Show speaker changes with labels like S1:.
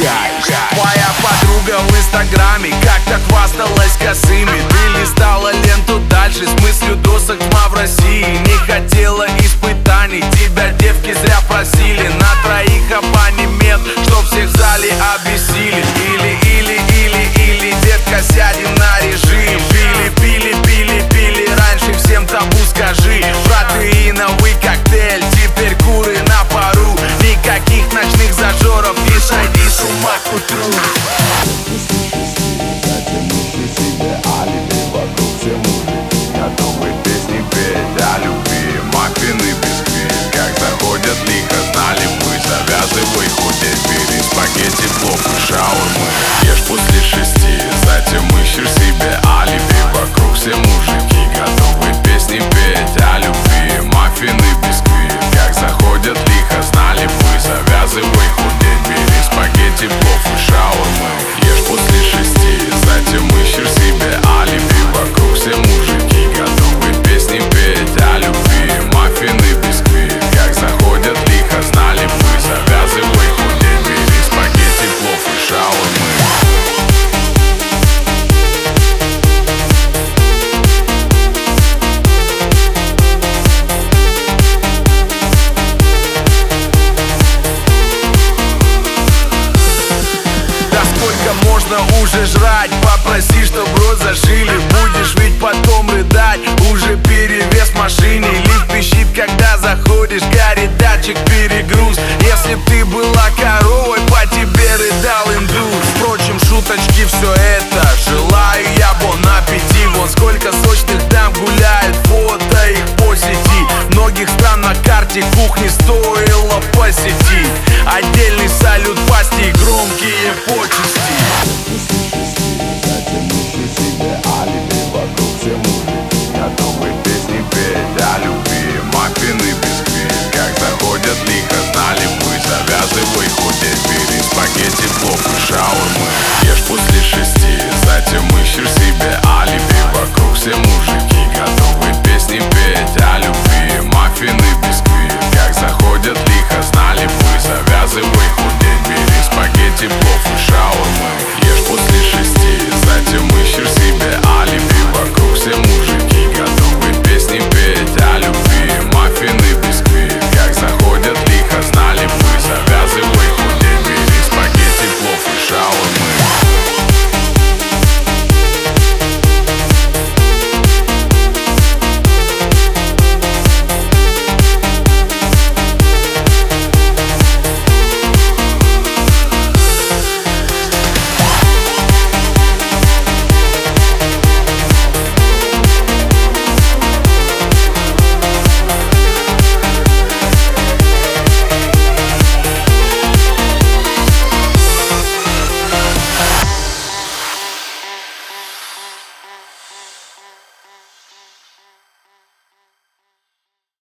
S1: кайф Моя подруга в инстаграме как-то хвасталась косыми. Ты листала ленту дальше с мыслью до сакма в России. Не хотела испытаний, тебя девки зря просили. На троих обманывали нужно уже жрать. Попроси, чтоб рот зашили Будешь ведь потом рыдать. Уже перевес в машине. Лифт пищит, когда заходишь. Горит датчик перегруз. Если б ты была король стоило посетить. Отдельный салют пасти и громкие почести.